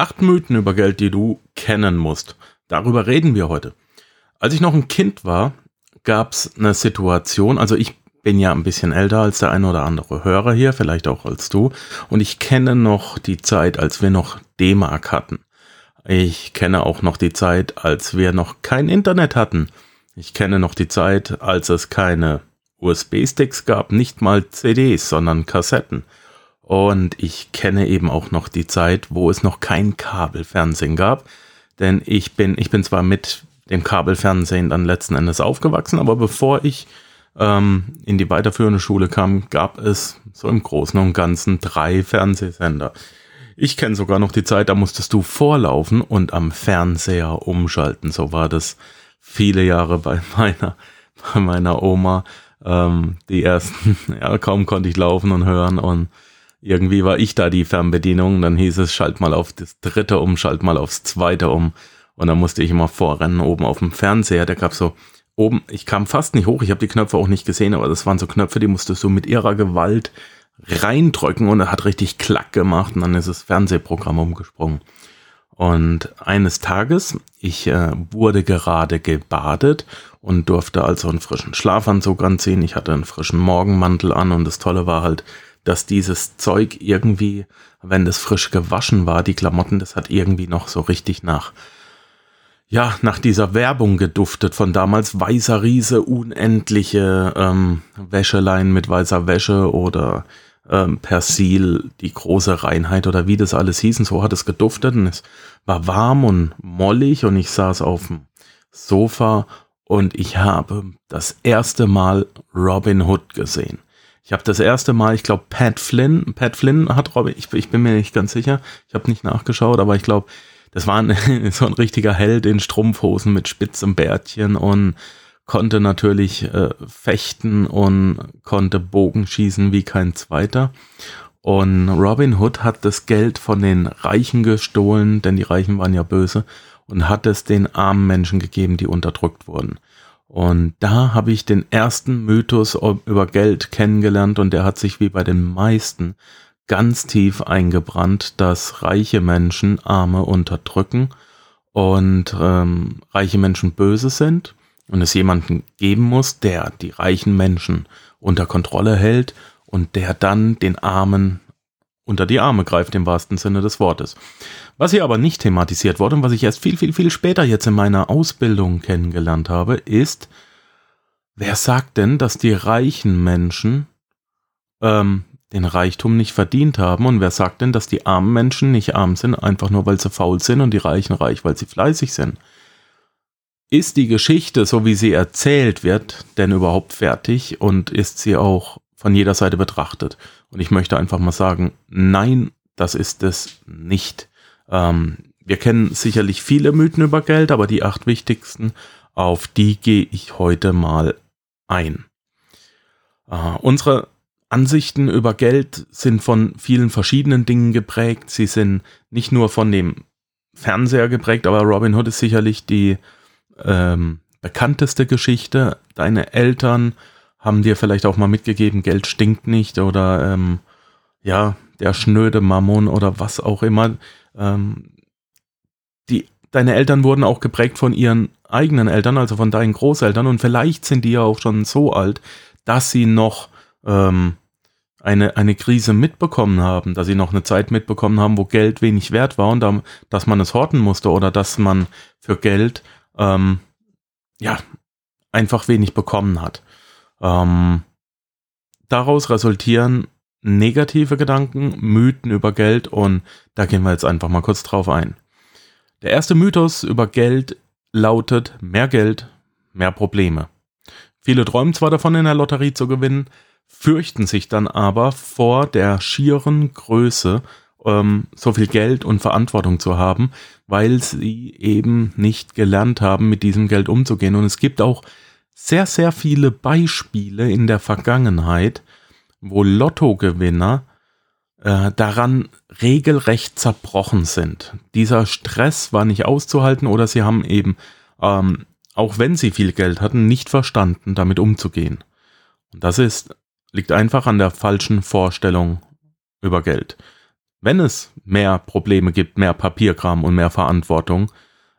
Acht Mythen über Geld, die du kennen musst. Darüber reden wir heute. Als ich noch ein Kind war, gab es eine Situation, also ich bin ja ein bisschen älter als der ein oder andere Hörer hier, vielleicht auch als du, und ich kenne noch die Zeit, als wir noch D-Mark hatten. Ich kenne auch noch die Zeit, als wir noch kein Internet hatten. Ich kenne noch die Zeit, als es keine USB-Sticks gab, nicht mal CDs, sondern Kassetten. Und ich kenne eben auch noch die Zeit, wo es noch kein Kabelfernsehen gab. Denn ich bin, ich bin zwar mit dem Kabelfernsehen dann letzten Endes aufgewachsen, aber bevor ich ähm, in die weiterführende Schule kam, gab es so im Großen und Ganzen drei Fernsehsender. Ich kenne sogar noch die Zeit, da musstest du vorlaufen und am Fernseher umschalten. So war das viele Jahre bei meiner, bei meiner Oma. Ähm, die ersten, ja, kaum konnte ich laufen und hören und irgendwie war ich da die Fernbedienung, dann hieß es, schalt mal auf das dritte um, schalt mal aufs zweite um. Und dann musste ich immer vorrennen oben auf dem Fernseher. Der gab so oben, ich kam fast nicht hoch, ich habe die Knöpfe auch nicht gesehen, aber das waren so Knöpfe, die musstest du mit ihrer Gewalt reindrücken und er hat richtig Klack gemacht und dann ist das Fernsehprogramm umgesprungen. Und eines Tages, ich äh, wurde gerade gebadet und durfte also einen frischen Schlafanzug anziehen. Ich hatte einen frischen Morgenmantel an und das Tolle war halt, dass dieses Zeug irgendwie, wenn das frisch gewaschen war, die Klamotten, das hat irgendwie noch so richtig nach, ja, nach dieser Werbung geduftet von damals. Weißer Riese, unendliche ähm, Wäscheleien mit weißer Wäsche oder ähm, Persil, die große Reinheit oder wie das alles hieß. Und so hat es geduftet und es war warm und mollig und ich saß auf dem Sofa und ich habe das erste Mal Robin Hood gesehen. Ich habe das erste Mal, ich glaube, Pat Flynn, Pat Flynn hat Robin, ich, ich bin mir nicht ganz sicher, ich habe nicht nachgeschaut, aber ich glaube, das war ein, so ein richtiger Held in Strumpfhosen mit spitzem Bärtchen und konnte natürlich äh, fechten und konnte Bogen schießen wie kein zweiter. Und Robin Hood hat das Geld von den Reichen gestohlen, denn die Reichen waren ja böse, und hat es den armen Menschen gegeben, die unterdrückt wurden. Und da habe ich den ersten Mythos über Geld kennengelernt und der hat sich wie bei den meisten ganz tief eingebrannt, dass reiche Menschen Arme unterdrücken und ähm, reiche Menschen böse sind und es jemanden geben muss, der die reichen Menschen unter Kontrolle hält und der dann den Armen unter die Arme greift im wahrsten Sinne des Wortes. Was hier aber nicht thematisiert wurde und was ich erst viel, viel, viel später jetzt in meiner Ausbildung kennengelernt habe, ist, wer sagt denn, dass die reichen Menschen ähm, den Reichtum nicht verdient haben und wer sagt denn, dass die armen Menschen nicht arm sind, einfach nur weil sie faul sind und die Reichen reich, weil sie fleißig sind? Ist die Geschichte, so wie sie erzählt wird, denn überhaupt fertig und ist sie auch von jeder Seite betrachtet? Und ich möchte einfach mal sagen, nein, das ist es nicht. Ähm, wir kennen sicherlich viele Mythen über Geld, aber die acht wichtigsten, auf die gehe ich heute mal ein. Äh, unsere Ansichten über Geld sind von vielen verschiedenen Dingen geprägt. Sie sind nicht nur von dem Fernseher geprägt, aber Robin Hood ist sicherlich die ähm, bekannteste Geschichte. Deine Eltern haben dir vielleicht auch mal mitgegeben, Geld stinkt nicht oder ähm, ja, der schnöde Mammon oder was auch immer. Ähm, die, deine Eltern wurden auch geprägt von ihren eigenen Eltern, also von deinen Großeltern und vielleicht sind die ja auch schon so alt, dass sie noch ähm, eine, eine Krise mitbekommen haben, dass sie noch eine Zeit mitbekommen haben, wo Geld wenig wert war und da, dass man es horten musste oder dass man für Geld ähm, ja einfach wenig bekommen hat. Ähm, daraus resultieren negative Gedanken, Mythen über Geld und da gehen wir jetzt einfach mal kurz drauf ein. Der erste Mythos über Geld lautet mehr Geld, mehr Probleme. Viele träumen zwar davon, in der Lotterie zu gewinnen, fürchten sich dann aber vor der schieren Größe, ähm, so viel Geld und Verantwortung zu haben, weil sie eben nicht gelernt haben, mit diesem Geld umzugehen. Und es gibt auch sehr, sehr viele Beispiele in der Vergangenheit, wo Lottogewinner äh, daran regelrecht zerbrochen sind. Dieser Stress war nicht auszuhalten oder sie haben eben, ähm, auch wenn sie viel Geld hatten, nicht verstanden, damit umzugehen. Und das ist, liegt einfach an der falschen Vorstellung über Geld. wenn es mehr Probleme gibt, mehr Papierkram und mehr Verantwortung,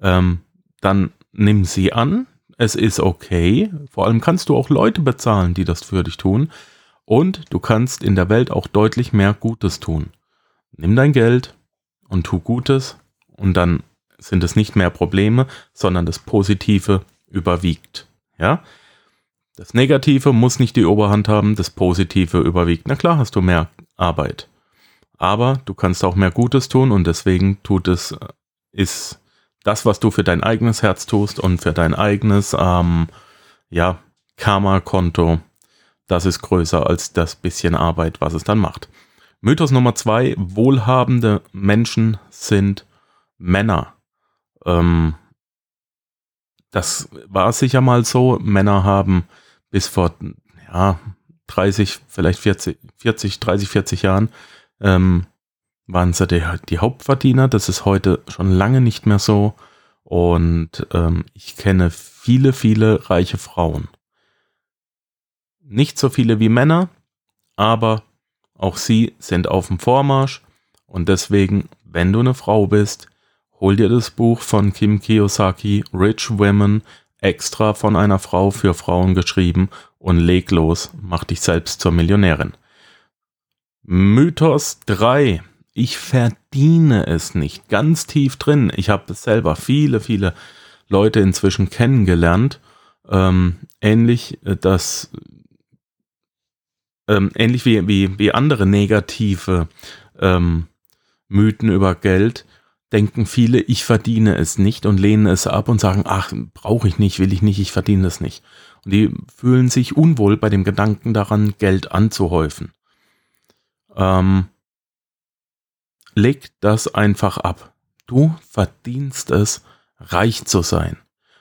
ähm, dann nimm sie an. Es ist okay. Vor allem kannst du auch Leute bezahlen, die das für dich tun. Und du kannst in der Welt auch deutlich mehr Gutes tun. Nimm dein Geld und tu Gutes und dann sind es nicht mehr Probleme, sondern das Positive überwiegt. Ja? Das Negative muss nicht die Oberhand haben, das Positive überwiegt. Na klar hast du mehr Arbeit. Aber du kannst auch mehr Gutes tun und deswegen tut es, äh, ist das, was du für dein eigenes Herz tust und für dein eigenes, ähm, ja, Karma-Konto, das ist größer als das bisschen Arbeit, was es dann macht. Mythos Nummer zwei, wohlhabende Menschen sind Männer. Ähm, das war sicher mal so. Männer haben bis vor ja, 30, vielleicht 40, 40 30, 40 Jahren ähm, waren sie die, die, Hauptverdiener. Das ist heute schon lange nicht mehr so. Und ähm, ich kenne viele, viele reiche Frauen. Nicht so viele wie Männer, aber auch sie sind auf dem Vormarsch. Und deswegen, wenn du eine Frau bist, hol dir das Buch von Kim Kiyosaki, Rich Women, extra von einer Frau für Frauen geschrieben und leg los, mach dich selbst zur Millionärin. Mythos 3. Ich verdiene es nicht. Ganz tief drin. Ich habe selber viele, viele Leute inzwischen kennengelernt. Ähm, ähnlich, äh, das, ähm, ähnlich wie, wie, wie andere negative ähm, Mythen über Geld, denken viele, ich verdiene es nicht und lehnen es ab und sagen, ach, brauche ich nicht, will ich nicht, ich verdiene es nicht. Und die fühlen sich unwohl bei dem Gedanken daran, Geld anzuhäufen ähm, leg das einfach ab. Du verdienst es, reich zu sein.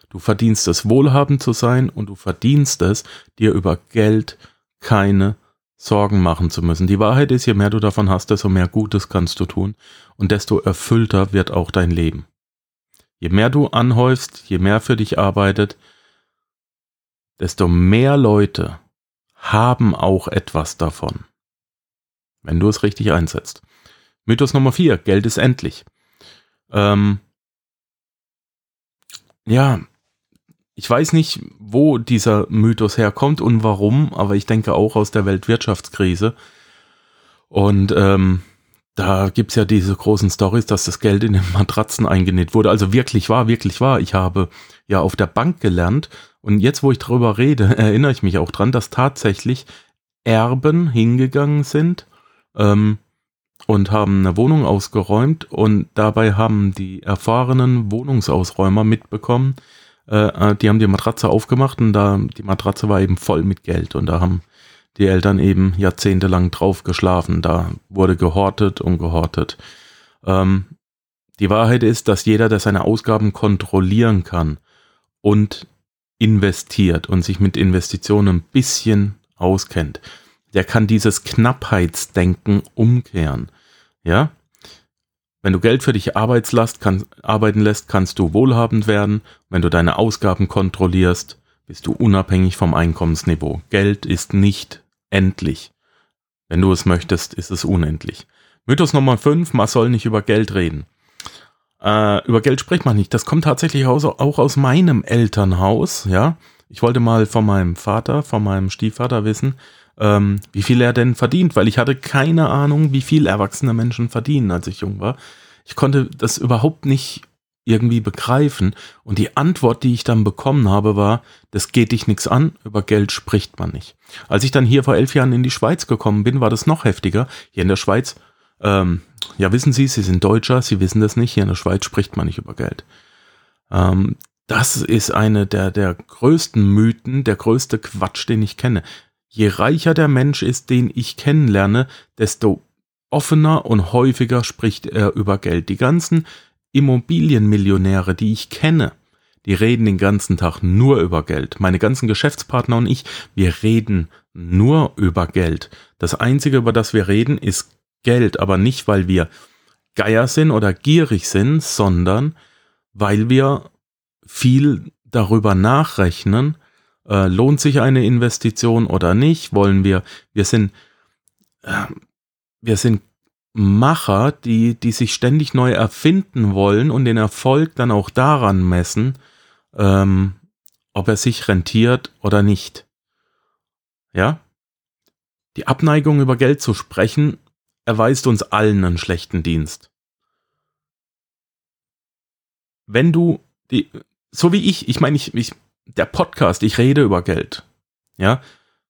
Du verdienst es, wohlhabend zu sein und du verdienst es, dir über Geld keine Sorgen machen zu müssen. Die Wahrheit ist, je mehr du davon hast, desto mehr Gutes kannst du tun und desto erfüllter wird auch dein Leben. Je mehr du anhäufst, je mehr für dich arbeitet, desto mehr Leute haben auch etwas davon wenn du es richtig einsetzt. Mythos Nummer 4, Geld ist endlich. Ähm, ja, ich weiß nicht, wo dieser Mythos herkommt und warum, aber ich denke auch aus der Weltwirtschaftskrise. Und ähm, da gibt's ja diese großen Stories, dass das Geld in den Matratzen eingenäht wurde. Also wirklich wahr, wirklich wahr. Ich habe ja auf der Bank gelernt und jetzt, wo ich darüber rede, erinnere ich mich auch dran, dass tatsächlich Erben hingegangen sind ähm, und haben eine Wohnung ausgeräumt und dabei haben die erfahrenen Wohnungsausräumer mitbekommen, äh, äh, die haben die Matratze aufgemacht und da die Matratze war eben voll mit Geld und da haben die Eltern eben jahrzehntelang drauf geschlafen. Da wurde gehortet und gehortet. Ähm, die Wahrheit ist, dass jeder, der seine Ausgaben kontrollieren kann und investiert und sich mit Investitionen ein bisschen auskennt, der kann dieses Knappheitsdenken umkehren. Ja? Wenn du Geld für dich Arbeitslast kann, arbeiten lässt, kannst du wohlhabend werden. Wenn du deine Ausgaben kontrollierst, bist du unabhängig vom Einkommensniveau. Geld ist nicht endlich. Wenn du es möchtest, ist es unendlich. Mythos Nummer 5, man soll nicht über Geld reden. Äh, über Geld spricht man nicht. Das kommt tatsächlich auch, aus meinem Elternhaus, ja. Ich wollte mal von meinem Vater, von meinem Stiefvater wissen, ähm, wie viel er denn verdient, weil ich hatte keine Ahnung, wie viel erwachsene Menschen verdienen, als ich jung war. Ich konnte das überhaupt nicht irgendwie begreifen. Und die Antwort, die ich dann bekommen habe, war, das geht dich nichts an, über Geld spricht man nicht. Als ich dann hier vor elf Jahren in die Schweiz gekommen bin, war das noch heftiger. Hier in der Schweiz, ähm, ja wissen Sie, Sie sind Deutscher, Sie wissen das nicht, hier in der Schweiz spricht man nicht über Geld. Ähm, das ist eine der, der größten Mythen, der größte Quatsch, den ich kenne je reicher der Mensch ist, den ich kennenlerne, desto offener und häufiger spricht er über Geld. Die ganzen Immobilienmillionäre, die ich kenne, die reden den ganzen Tag nur über Geld. Meine ganzen Geschäftspartner und ich, wir reden nur über Geld. Das Einzige, über das wir reden, ist Geld, aber nicht, weil wir Geier sind oder gierig sind, sondern weil wir viel darüber nachrechnen, äh, lohnt sich eine Investition oder nicht? Wollen wir, wir sind, äh, wir sind Macher, die, die sich ständig neu erfinden wollen und den Erfolg dann auch daran messen, ähm, ob er sich rentiert oder nicht. Ja? Die Abneigung über Geld zu sprechen, erweist uns allen einen schlechten Dienst. Wenn du die, so wie ich, ich meine, ich, ich, der Podcast, ich rede über Geld. Ja?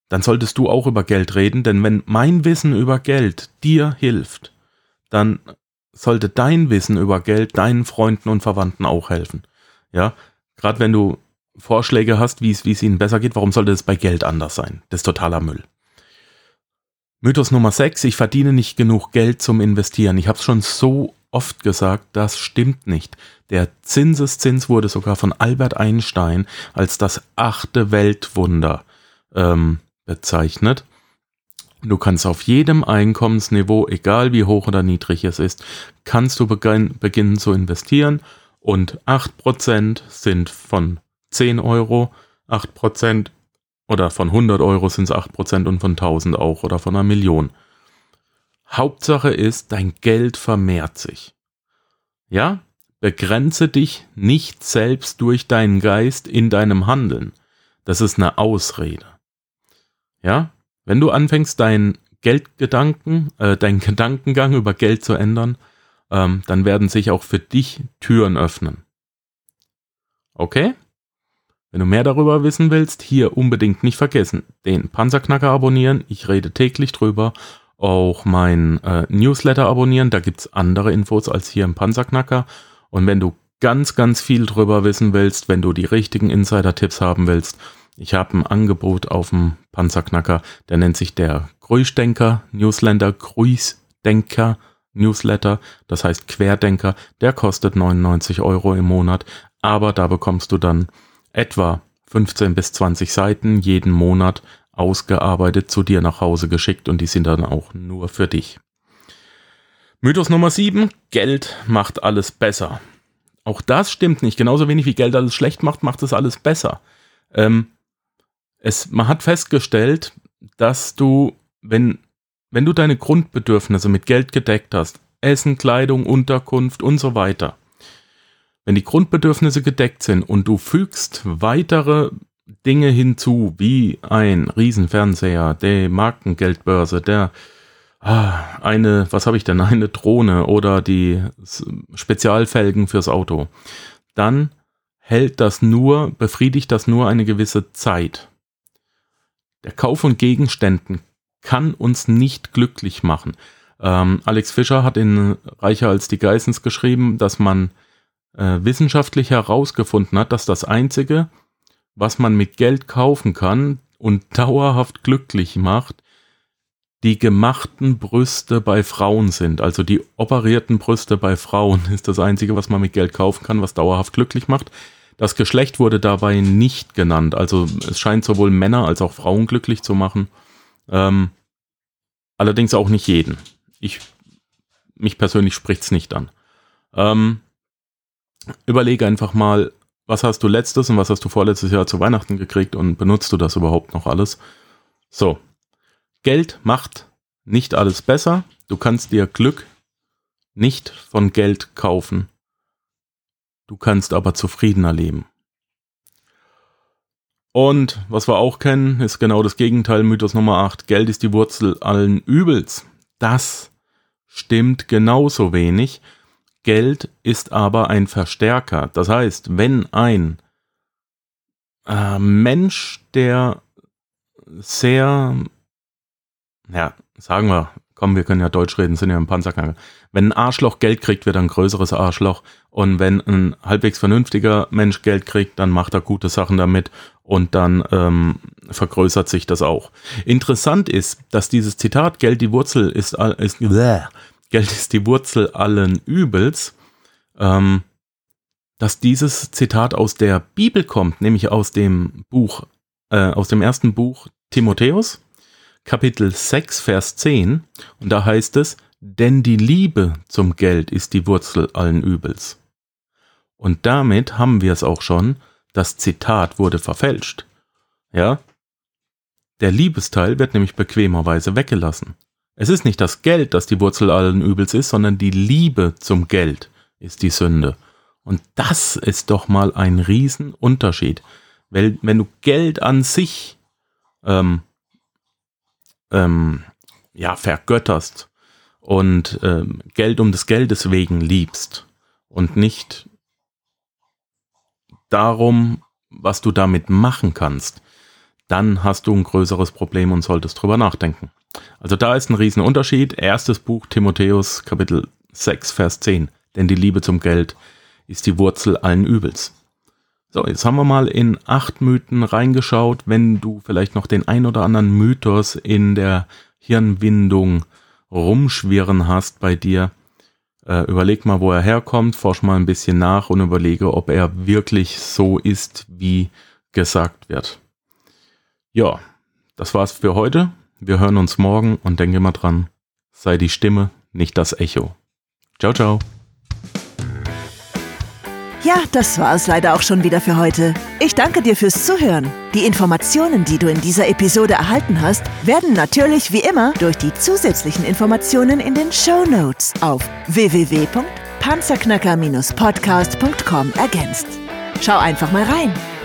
Dann solltest du auch über Geld reden, denn wenn mein Wissen über Geld dir hilft, dann sollte dein Wissen über Geld deinen Freunden und Verwandten auch helfen. Ja, gerade wenn du Vorschläge hast, wie es, ihnen besser geht, warum sollte es bei Geld anders sein? Das ist totaler Müll. Mythos Nummer 6, ich verdiene nicht genug Geld zum Investieren. Ich habe es schon so oft gesagt, das stimmt nicht. Der Zinseszins wurde sogar von Albert Einstein als das achte Weltwunder ähm, bezeichnet. Du kannst auf jedem Einkommensniveau, egal wie hoch oder niedrig es ist, kannst du beginn, beginnen zu investieren und 8% sind von 10 Euro, 8% oder von 100 Euro sind es 8% und von 1000 auch oder von einer Million. Hauptsache ist, dein Geld vermehrt sich. Ja? Begrenze dich nicht selbst durch deinen Geist in deinem Handeln. Das ist eine Ausrede. Ja? Wenn du anfängst, deinen Geldgedanken, äh, deinen Gedankengang über Geld zu ändern, ähm, dann werden sich auch für dich Türen öffnen. Okay? Wenn du mehr darüber wissen willst, hier unbedingt nicht vergessen, den Panzerknacker abonnieren. Ich rede täglich drüber. Auch mein äh, Newsletter abonnieren. Da gibt es andere Infos als hier im Panzerknacker. Und wenn du ganz, ganz viel drüber wissen willst, wenn du die richtigen Insider-Tipps haben willst, ich habe ein Angebot auf dem Panzerknacker, der nennt sich der Grüßdenker Newsletter, Grüßdenker Newsletter, das heißt Querdenker, der kostet 99 Euro im Monat, aber da bekommst du dann etwa 15 bis 20 Seiten jeden Monat ausgearbeitet zu dir nach Hause geschickt und die sind dann auch nur für dich. Mythos Nummer 7, Geld macht alles besser. Auch das stimmt nicht. Genauso wenig wie Geld alles schlecht macht, macht es alles besser. Ähm, es, man hat festgestellt, dass du, wenn, wenn du deine Grundbedürfnisse mit Geld gedeckt hast, Essen, Kleidung, Unterkunft und so weiter, wenn die Grundbedürfnisse gedeckt sind und du fügst weitere Dinge hinzu, wie ein Riesenfernseher, der Markengeldbörse, der ah, eine, was habe ich denn, eine Drohne oder die Spezialfelgen fürs Auto, dann hält das nur, befriedigt das nur eine gewisse Zeit. Der Kauf von Gegenständen kann uns nicht glücklich machen. Ähm, Alex Fischer hat in Reicher als die Geissens geschrieben, dass man äh, wissenschaftlich herausgefunden hat, dass das Einzige, was man mit Geld kaufen kann und dauerhaft glücklich macht, die gemachten Brüste bei Frauen sind. Also die operierten Brüste bei Frauen ist das Einzige, was man mit Geld kaufen kann, was dauerhaft glücklich macht. Das Geschlecht wurde dabei nicht genannt. Also es scheint sowohl Männer als auch Frauen glücklich zu machen. Ähm, allerdings auch nicht jeden. Ich, mich persönlich spricht es nicht an. Ähm, überlege einfach mal, was hast du letztes und was hast du vorletztes Jahr zu Weihnachten gekriegt und benutzt du das überhaupt noch alles? So, Geld macht nicht alles besser. Du kannst dir Glück nicht von Geld kaufen. Du kannst aber zufriedener leben. Und was wir auch kennen, ist genau das Gegenteil, Mythos Nummer 8. Geld ist die Wurzel allen Übels. Das stimmt genauso wenig. Geld ist aber ein Verstärker. Das heißt, wenn ein äh, Mensch, der sehr, ja, sagen wir, komm, wir können ja Deutsch reden, sind ja im Panzerknacker. Wenn ein Arschloch Geld kriegt, wird er ein größeres Arschloch. Und wenn ein halbwegs vernünftiger Mensch Geld kriegt, dann macht er gute Sachen damit und dann ähm, vergrößert sich das auch. Interessant ist, dass dieses Zitat Geld die Wurzel ist, ist bläh, Geld ist die Wurzel allen Übels, ähm, dass dieses Zitat aus der Bibel kommt, nämlich aus dem Buch, äh, aus dem ersten Buch Timotheus, Kapitel 6, Vers 10. Und da heißt es, denn die Liebe zum Geld ist die Wurzel allen Übels. Und damit haben wir es auch schon, das Zitat wurde verfälscht. Ja? Der Liebesteil wird nämlich bequemerweise weggelassen. Es ist nicht das Geld, das die Wurzel allen Übels ist, sondern die Liebe zum Geld ist die Sünde. Und das ist doch mal ein Riesenunterschied. Weil wenn du Geld an sich ähm, ähm, ja, vergötterst und ähm, Geld um des Geldes wegen liebst und nicht darum, was du damit machen kannst, dann hast du ein größeres Problem und solltest drüber nachdenken. Also da ist ein Riesenunterschied. Erstes Buch Timotheus, Kapitel 6, Vers 10. Denn die Liebe zum Geld ist die Wurzel allen Übels. So, jetzt haben wir mal in acht Mythen reingeschaut. Wenn du vielleicht noch den ein oder anderen Mythos in der Hirnwindung rumschwirren hast bei dir, äh, überleg mal, wo er herkommt, forsch mal ein bisschen nach und überlege, ob er wirklich so ist, wie gesagt wird. Ja, das war's für heute. Wir hören uns morgen und denke mal dran, sei die Stimme, nicht das Echo. Ciao, ciao. Ja, das war es leider auch schon wieder für heute. Ich danke dir fürs Zuhören. Die Informationen, die du in dieser Episode erhalten hast, werden natürlich wie immer durch die zusätzlichen Informationen in den Show Notes auf www.panzerknacker-podcast.com ergänzt. Schau einfach mal rein.